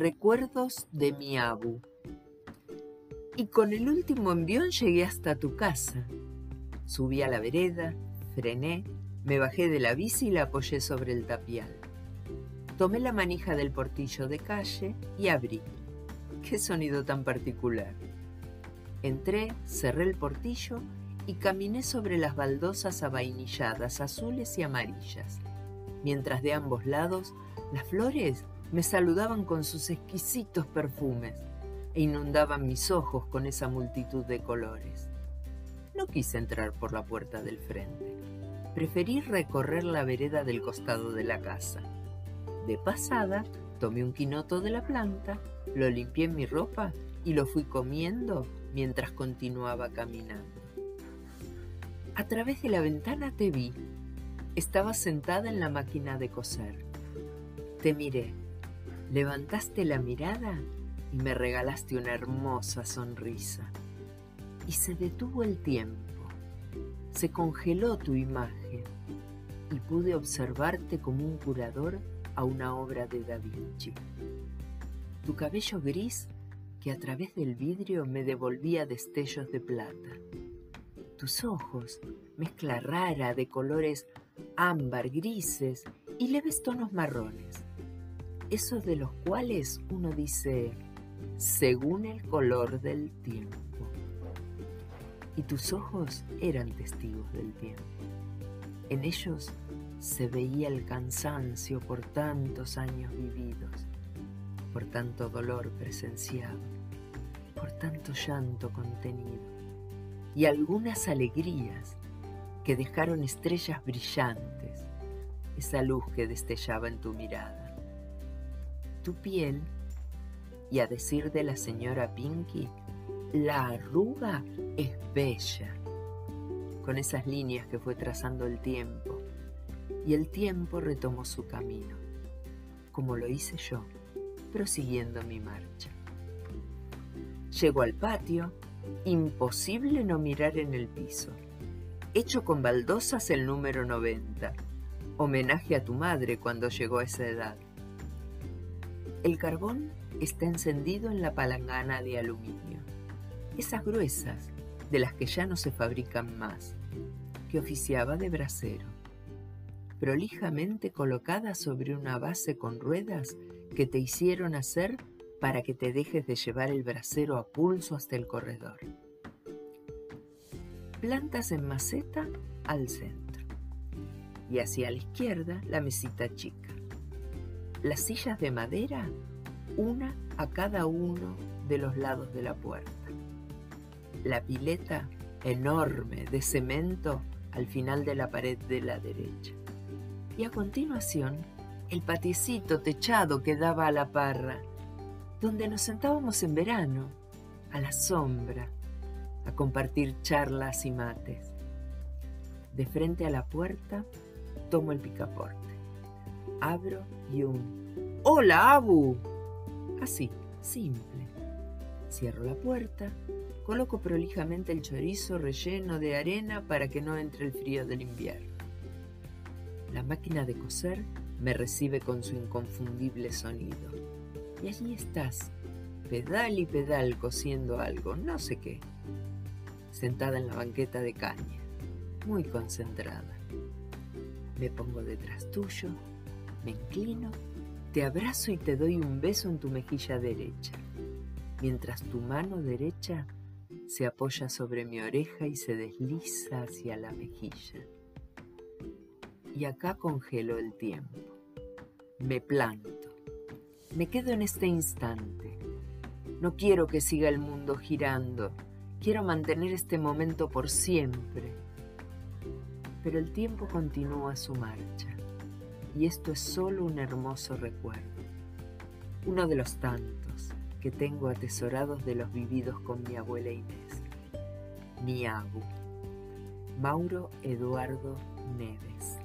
Recuerdos de mi abu. Y con el último envión llegué hasta tu casa. Subí a la vereda, frené, me bajé de la bici y la apoyé sobre el tapial. Tomé la manija del portillo de calle y abrí. Qué sonido tan particular. Entré, cerré el portillo y caminé sobre las baldosas avainilladas, azules y amarillas, mientras de ambos lados las flores me saludaban con sus exquisitos perfumes e inundaban mis ojos con esa multitud de colores. No quise entrar por la puerta del frente. Preferí recorrer la vereda del costado de la casa. De pasada, tomé un quinoto de la planta, lo limpié en mi ropa y lo fui comiendo mientras continuaba caminando. A través de la ventana te vi. Estaba sentada en la máquina de coser. Te miré, levantaste la mirada y me regalaste una hermosa sonrisa y se detuvo el tiempo. Se congeló tu imagen y pude observarte como un curador a una obra de Da Vinci. Tu cabello gris que a través del vidrio me devolvía destellos de plata. Tus ojos, mezcla rara de colores ámbar, grises y leves tonos marrones, esos de los cuales uno dice, según el color del tiempo y tus ojos eran testigos del tiempo. En ellos se veía el cansancio por tantos años vividos, por tanto dolor presenciado, por tanto llanto contenido y algunas alegrías que dejaron estrellas brillantes, esa luz que destellaba en tu mirada. Tu piel, y a decir de la señora Pinky, la arruga es bella, con esas líneas que fue trazando el tiempo, y el tiempo retomó su camino, como lo hice yo, prosiguiendo mi marcha. Llego al patio, imposible no mirar en el piso, hecho con baldosas el número 90, homenaje a tu madre cuando llegó a esa edad. El carbón está encendido en la palangana de aluminio esas gruesas, de las que ya no se fabrican más, que oficiaba de brasero, prolijamente colocada sobre una base con ruedas que te hicieron hacer para que te dejes de llevar el brasero a pulso hasta el corredor. Plantas en maceta al centro y hacia la izquierda la mesita chica. Las sillas de madera, una a cada uno de los lados de la puerta la pileta enorme de cemento al final de la pared de la derecha. Y a continuación, el patiecito techado que daba a la parra, donde nos sentábamos en verano, a la sombra, a compartir charlas y mates. De frente a la puerta, tomo el picaporte. Abro y un ¡Hola, Abu! Así, simple. Cierro la puerta Coloco prolijamente el chorizo relleno de arena para que no entre el frío del invierno. La máquina de coser me recibe con su inconfundible sonido. Y allí estás, pedal y pedal cosiendo algo, no sé qué, sentada en la banqueta de caña, muy concentrada. Me pongo detrás tuyo, me inclino, te abrazo y te doy un beso en tu mejilla derecha, mientras tu mano derecha se apoya sobre mi oreja y se desliza hacia la mejilla. Y acá congelo el tiempo. Me planto. Me quedo en este instante. No quiero que siga el mundo girando. Quiero mantener este momento por siempre. Pero el tiempo continúa su marcha. Y esto es solo un hermoso recuerdo. Uno de los tantos que tengo atesorados de los vividos con mi abuela Inés. Mi abu. Mauro Eduardo Neves.